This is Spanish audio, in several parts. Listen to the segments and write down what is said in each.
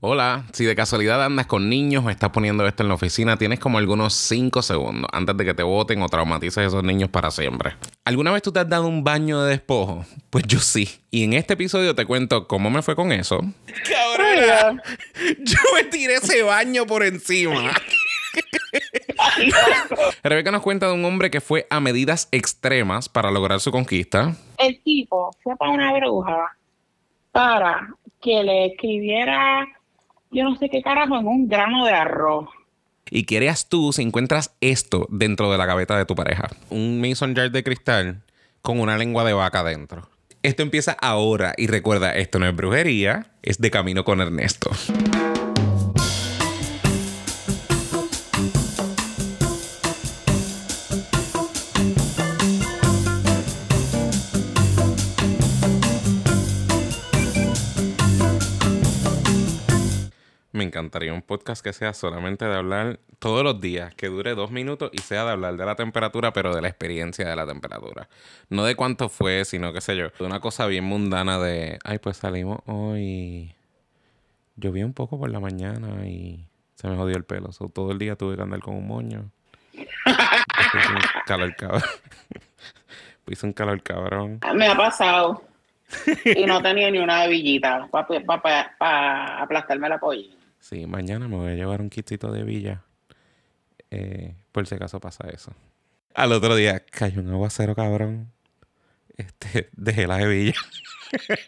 Hola, si de casualidad andas con niños o estás poniendo esto en la oficina, tienes como algunos 5 segundos antes de que te voten o traumatices a esos niños para siempre. ¿Alguna vez tú te has dado un baño de despojo? Pues yo sí. Y en este episodio te cuento cómo me fue con eso. ¡Cabrón! Yo me tiré ese baño por encima. Rebeca nos cuenta de un hombre que fue a medidas extremas para lograr su conquista. El tipo fue para una bruja para que le escribiera yo no sé qué carajo en un grano de arroz. ¿Y qué harías tú si encuentras esto dentro de la gaveta de tu pareja? Un mason jar de cristal con una lengua de vaca dentro. Esto empieza ahora y recuerda, esto no es brujería, es de camino con Ernesto. Encantaría un podcast que sea solamente de hablar todos los días, que dure dos minutos y sea de hablar de la temperatura, pero de la experiencia de la temperatura. No de cuánto fue, sino qué sé yo. De una cosa bien mundana de, ay, pues salimos hoy. Llovió un poco por la mañana y se me jodió el pelo. todo el día tuve que andar con un moño. Puse un calor cabrón. Puse un calor cabrón. Me ha pasado. y no tenía ni una hebillita para aplastarme la polla. Sí, mañana me voy a llevar un kitito de villa. Eh, por si acaso pasa eso. Al otro día cayó un aguacero cabrón. Este, dejé la hebilla.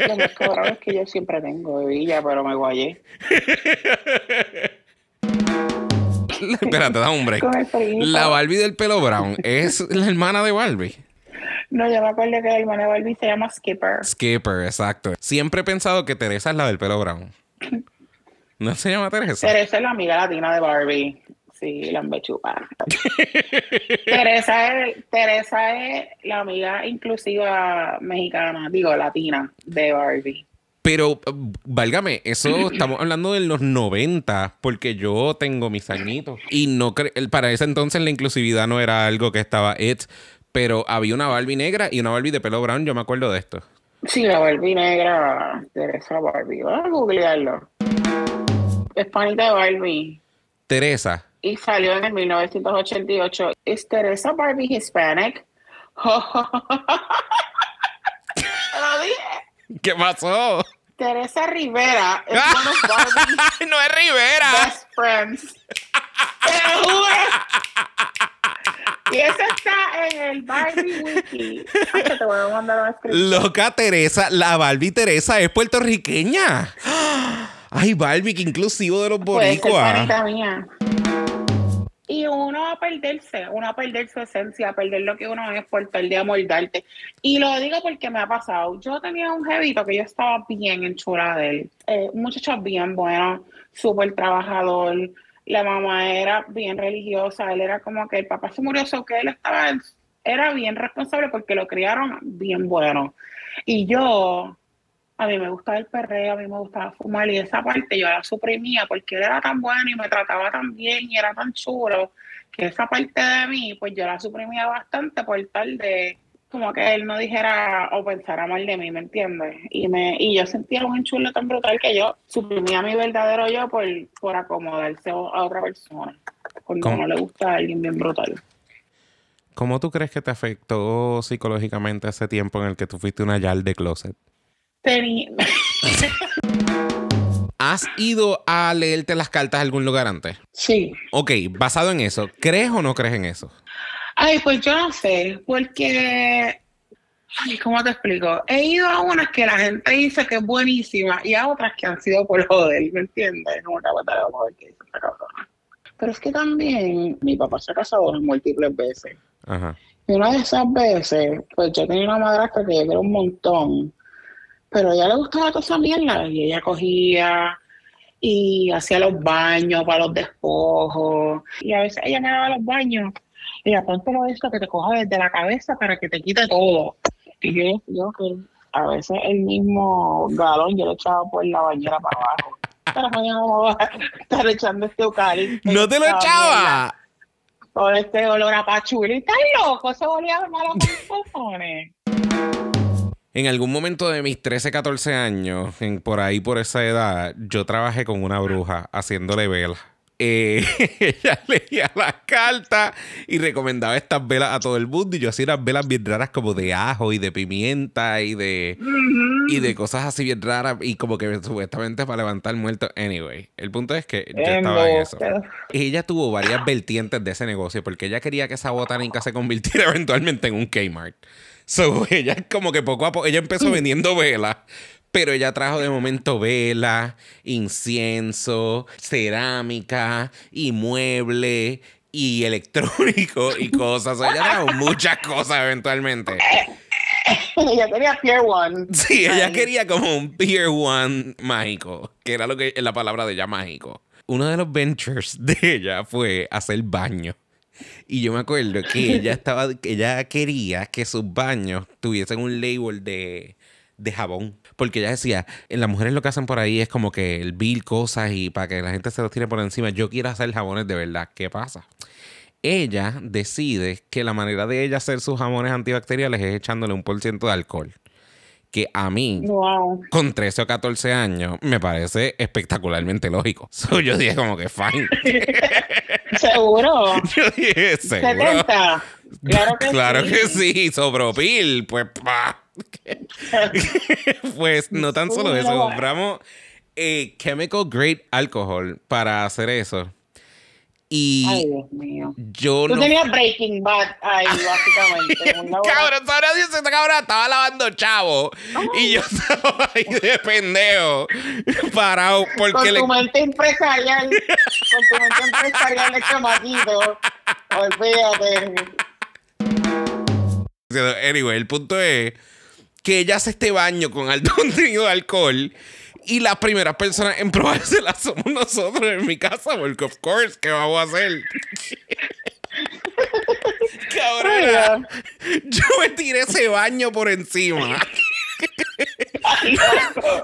Lo más cabrón es que yo siempre tengo hebilla, pero me guayé. Espérate, da un break. La Barbie del pelo brown es la hermana de Barbie. No, yo me acuerdo que la hermana de Barbie se llama Skipper. Skipper, exacto. Siempre he pensado que Teresa es la del pelo brown. ¿No se llama Teresa? Teresa es la amiga latina de Barbie. Sí, la embechupa. Teresa, es, Teresa es la amiga inclusiva mexicana, digo, latina de Barbie. Pero, válgame, eso estamos hablando de los 90, porque yo tengo mis añitos. Y no para ese entonces la inclusividad no era algo que estaba it, pero había una Barbie negra y una Barbie de pelo brown, yo me acuerdo de esto. Sí, la Barbie negra, Teresa Barbie. Vamos a googlearlo es panita de Barbie. Teresa. Y salió en el 1988. ¿Es Teresa Barbie Hispanic? Lo dije. ¿Qué pasó? Teresa Rivera es no es Rivera. Best friends. Y eso está en el Barbie Wiki. te voy a mandar Loca Teresa, la Barbie Teresa es puertorriqueña. Ay, Barbie, que inclusivo de los boricuas. Y uno va a perderse, uno va a perder su esencia, a perder lo que uno es por tal de amoldarte. Y lo digo porque me ha pasado. Yo tenía un jevito que yo estaba bien enchulada de él. Eh, un muchacho bien bueno, súper trabajador. La mamá era bien religiosa. Él era como que el papá se murió, so que él estaba, era bien responsable porque lo criaron bien bueno. Y yo, a mí me gustaba el perreo, a mí me gustaba fumar y esa parte yo la suprimía porque él era tan bueno y me trataba tan bien y era tan chulo que esa parte de mí pues yo la suprimía bastante por tal de como que él no dijera o pensara mal de mí, ¿me entiendes? Y me y yo sentía un enchulo tan brutal que yo suprimía mi verdadero yo por, por acomodarse a otra persona, porque no le gusta a alguien bien brutal. ¿Cómo tú crees que te afectó psicológicamente ese tiempo en el que tú fuiste una yal de closet? ¿Has ido a leerte las cartas a algún lugar antes? Sí. Ok, basado en eso, ¿crees o no crees en eso? Ay, pues yo no sé, porque Ay, ¿cómo te explico? He ido a unas que la gente dice que es buenísima y a otras que han sido por joder, ¿me entiendes? Como Pero es que también mi papá se ha casado múltiples veces. Ajá. Y una de esas veces, pues yo tenía una madrastra que yo un montón. Pero a ella le gustaba toda esa mierda y ella cogía y hacía los baños para los despojos. Y a veces ella me daba los baños y ella, lo esto que te coja desde la cabeza para que te quite todo. Y yo, yo que a veces el mismo galón yo lo echaba por la bañera para abajo. Pero mañana vamos a estar echando este eucalipto. ¿No te lo echaba? Por este olor a pachuli. ¿Estás loco? Se volvía a los cojones. En algún momento de mis 13, 14 años, por ahí por esa edad, yo trabajé con una bruja haciéndole velas. Eh, ella leía las cartas y recomendaba estas velas a todo el mundo. Y yo hacía unas velas bien raras como de ajo y de pimienta y de, y de cosas así bien raras. Y como que supuestamente para levantar muertos. Anyway, el punto es que yo estaba en eso. Ella tuvo varias vertientes de ese negocio porque ella quería que esa botánica se convirtiera eventualmente en un Kmart. So, ella como que poco a poco, ella empezó vendiendo velas pero ella trajo de momento vela, incienso, cerámica y mueble y electrónico y cosas. ella trajo muchas cosas eventualmente. ella quería Pier One. Sí, ella quería como un Pier One mágico, que era lo que la palabra de ella mágico. Uno de los ventures de ella fue hacer baño. Y yo me acuerdo que ella estaba, ella quería que sus baños tuviesen un label de, de jabón. Porque ella decía, las mujeres lo que hacen por ahí es como que el bill cosas y para que la gente se los tire por encima. Yo quiero hacer jabones de verdad. ¿Qué pasa? Ella decide que la manera de ella hacer sus jabones antibacteriales es echándole un por ciento de alcohol. Que a mí, con 13 o 14 años, me parece espectacularmente lógico. So, yo dije como que fine. ¿Seguro? Yo dije, ¿seguro? 70. Claro que claro sí. que sí, Sobropil, pues pa. pues no tan solo eso, compramos eh, chemical grade alcohol para hacer eso. Y Ay, Dios mío. yo Tú no. tenías Breaking Bad ahí, básicamente. Cabrón, ahora dice esta cabrón estaba lavando chavo. Y yo estaba ahí de pendejo. Parado porque con le. tu mente empresarial, con tu mente empresarial de chamaquito. Olvídate. Anyway, el punto es que ella hace este baño con alto contenido de alcohol. Y las primeras personas en probársela somos nosotros en mi casa, porque of course, ¿qué vamos a hacer? Cabrona, yo me tiré ese baño por encima.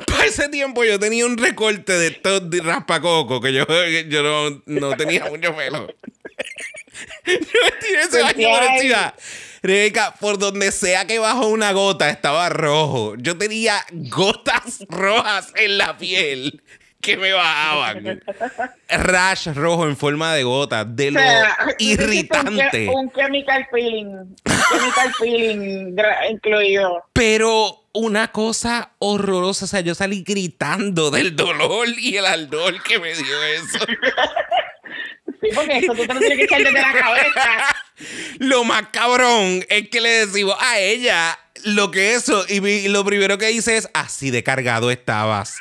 Para ese tiempo yo tenía un recorte de estos de raspacoco que yo, yo no, no tenía mucho pelo. Yo me tiré ese baño por encima. Rebeca, por donde sea que bajó una gota, estaba rojo. Yo tenía gotas rojas en la piel que me bajaban. Rash rojo en forma de gota, de O lo sea, irritante. Un, un chemical peeling. Un chemical peeling incluido. Pero una cosa horrorosa, o sea, yo salí gritando del dolor y el ardor que me dio eso. Porque eso tú te lo tienes que echar desde la cabeza. Lo más cabrón es que le decimos a ella lo que eso, y lo primero que dice es, así de cargado estabas.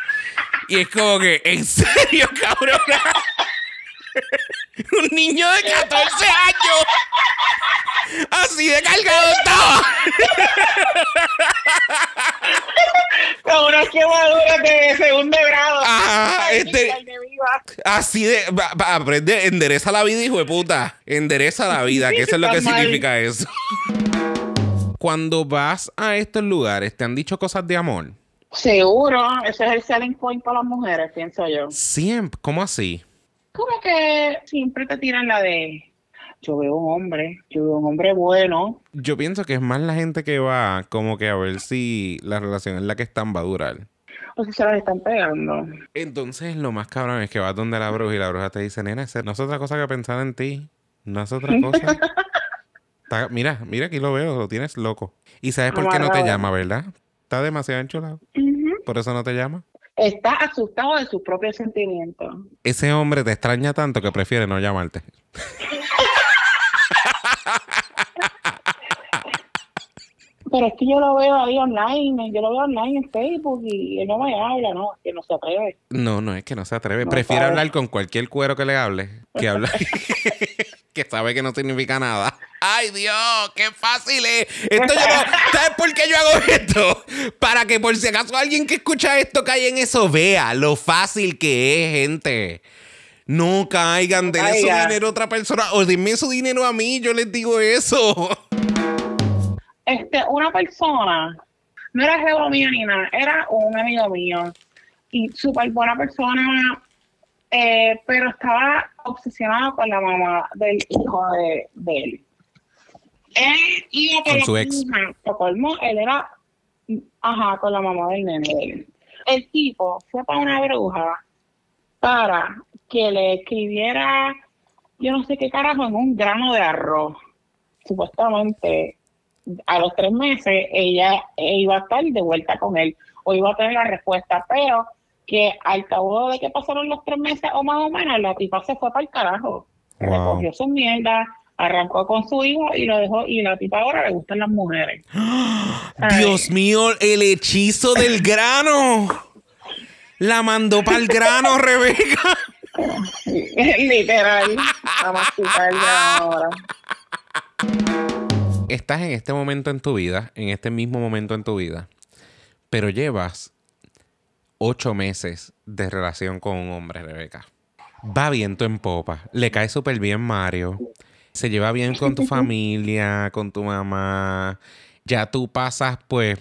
Y es como que, ¿en serio, cabrona? Un niño de 14 años. Así de cargado estaba. Con unas quemaduras de segundo grado. Ajá, Ay, este-. Así de. aprende, endereza la vida, hijo de puta. Endereza la vida, que eso es lo que mal. significa eso. Cuando vas a estos lugares, ¿te han dicho cosas de amor? Seguro, ese es el selling point para las mujeres, pienso yo. Siempre. ¿Cómo así? Como que siempre te tiran la de yo veo un hombre, yo veo un hombre bueno. Yo pienso que es más la gente que va como que a ver si la relación en la que están va a durar. O si se las están pegando. Entonces, lo más cabrón es que vas donde la bruja y la bruja te dice, nena, no es otra cosa que pensar en ti. No es otra cosa. Está- mira, mira, aquí lo veo, lo tienes loco. ¿Y sabes por qué no te llama, verdad? Está demasiado enchulado. Por eso no te llama. Está asustado de sus propios sentimientos. Ese hombre te extraña tanto que prefiere no llamarte. Pero es que yo lo veo ahí online, yo lo veo online en Facebook y él no me habla, no, que no se atreve. No, no, es que no se atreve. No Prefiere sabe. hablar con cualquier cuero que le hable que hablar que sabe que no significa nada. ¡Ay, Dios! ¡Qué fácil es! Esto yo no- ¿Sabes por qué yo hago esto? Para que por si acaso alguien que escucha esto caiga en eso, vea lo fácil que es, gente. No caigan, denle su caiga. dinero a otra persona o denme su dinero a mí, yo les digo eso. Este, una persona, no era jevo mío ni nada, era un amigo mío y súper buena persona, eh, pero estaba obsesionado con la mamá del hijo de, de él. Él iba Con su ex. hija, colmo, él era Ajá, con la mamá del nene. El tipo fue para una bruja para que le escribiera, yo no sé qué carajo, en un grano de arroz. Supuestamente, a los tres meses, ella iba a estar de vuelta con él o iba a tener la respuesta, pero que al cabo de que pasaron los tres meses o más o menos, la tipa se fue para el carajo. Recogió su mierda, arrancó con su hijo y lo dejó. Y la tipa ahora le gustan las mujeres. Dios mío, el hechizo del grano. La mandó para el grano, Rebeca. Literal. A masticar ahora. Estás en este momento en tu vida, en este mismo momento en tu vida, pero llevas ocho meses de relación con un hombre, Rebeca. Va viento en popa. Le cae súper bien Mario. Se lleva bien con tu familia, con tu mamá. Ya tú pasas, pues,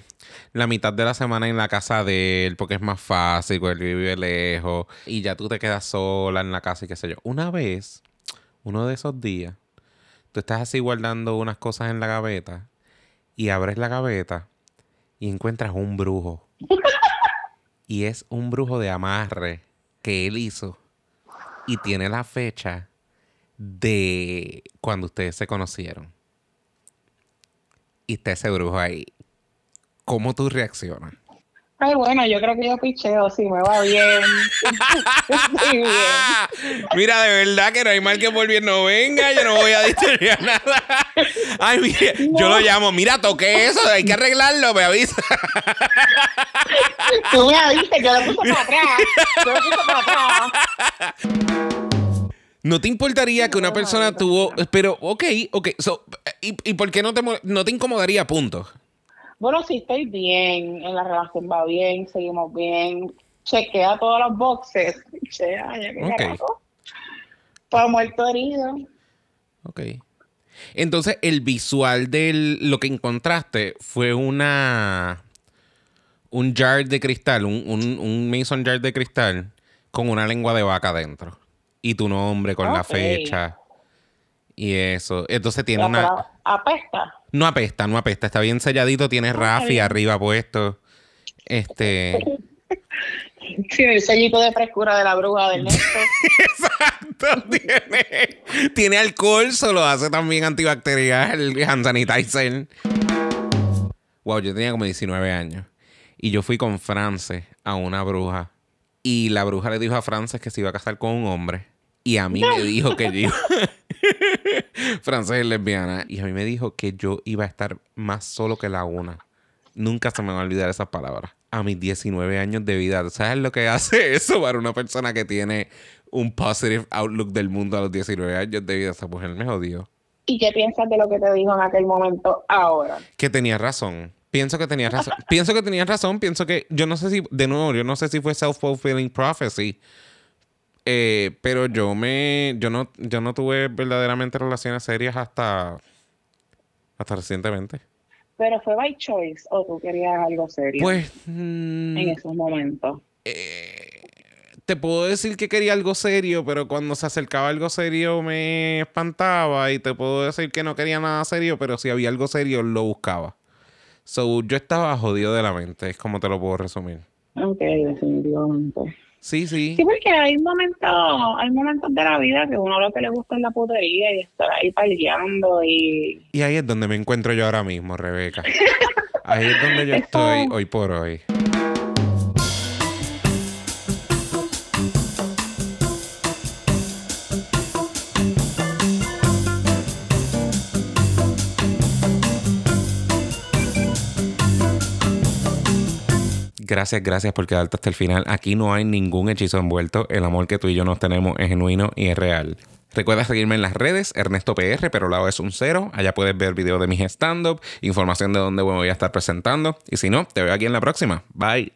la mitad de la semana en la casa de él porque es más fácil, porque él vive lejos. Y ya tú te quedas sola en la casa y qué sé yo. Una vez, uno de esos días, tú estás así guardando unas cosas en la gaveta y abres la gaveta y encuentras un brujo. Y es un brujo de amarre que él hizo. Y tiene la fecha de cuando ustedes se conocieron. Y está ese brujo ahí. ¿Cómo tú reaccionas? Ay, bueno, yo creo que yo picheo, si me va bien. bien. Mira, de verdad que no hay mal que por bien no venga, yo no voy a decir nada. Ay, mira, yo lo llamo, mira, toqué eso, hay que arreglarlo, me avisa. Tú me avisas, yo lo puse para atrás. Yo lo puse para atrás. ¿No te importaría que una persona tuvo, pero, ok, ok, so, ¿y, ¿y por qué no te, no te incomodaría, punto? Bueno, sí, estoy bien, en la relación va bien, seguimos bien, chequea todos los boxes, chequea, ya que Ok. carajo. Pa' muerto herido. Ok. Entonces, el visual de lo que encontraste fue una. Un jar de cristal, un, un, un mason jar de cristal con una lengua de vaca adentro. Y tu nombre con la fecha. Y eso. Entonces tiene Ya, una. apesta. No apesta, no apesta. Está bien selladito, tiene Rafi bien. arriba puesto. Este. Sí, el sellito de frescura de la bruja del Néstor. Exacto. Tiene, tiene alcohol, solo hace también antibacterial, hand sanitizer. Wow, yo tenía como 19 años. Y yo fui con France a una bruja. Y la bruja le dijo a Frances que se iba a casar con un hombre. Y a mí me dijo que yo iba... Frances es lesbiana. Y a mí me dijo que yo iba a estar más solo que la una. Nunca se me va a olvidar esas palabras. A mis 19 años de vida. ¿Sabes lo que hace eso para una persona que tiene un positive outlook del mundo a los 19 años de vida? Esa mujer me jodió. ¿Y qué piensas de lo que te dijo en aquel momento ahora? Que tenía razón. Pienso que tenía razón. Pienso que tenía razón. Pienso que, yo no sé si, de nuevo, yo no sé si fue self-fulfilling prophecy. Eh, pero yo me, yo no, yo no tuve verdaderamente relaciones serias hasta, hasta recientemente. ¿Pero fue by choice o tú querías algo serio Pues, mm, en esos momentos? eh, te puedo decir que quería algo serio, pero cuando se acercaba algo serio me espantaba. Y te puedo decir que no quería nada serio, pero si había algo serio lo buscaba. So, yo estaba jodido de la mente, es como te lo puedo resumir. Ok, definitivamente. Sí, sí. Sí, porque hay momentos, hay momentos de la vida que uno lo que le gusta es la putería y estar ahí peleando y... Y ahí es donde me encuentro yo ahora mismo, Rebeca. Ahí es donde yo Eso- estoy hoy por hoy. Gracias, gracias por quedarte hasta el final. Aquí no hay ningún hechizo envuelto. El amor que tú y yo nos tenemos es genuino y es real. Recuerda seguirme en las redes, Ernesto PR, pero lado es un cero. Allá puedes ver videos de mis stand-up, información de dónde voy a estar presentando. Y si no, te veo aquí en la próxima. Bye.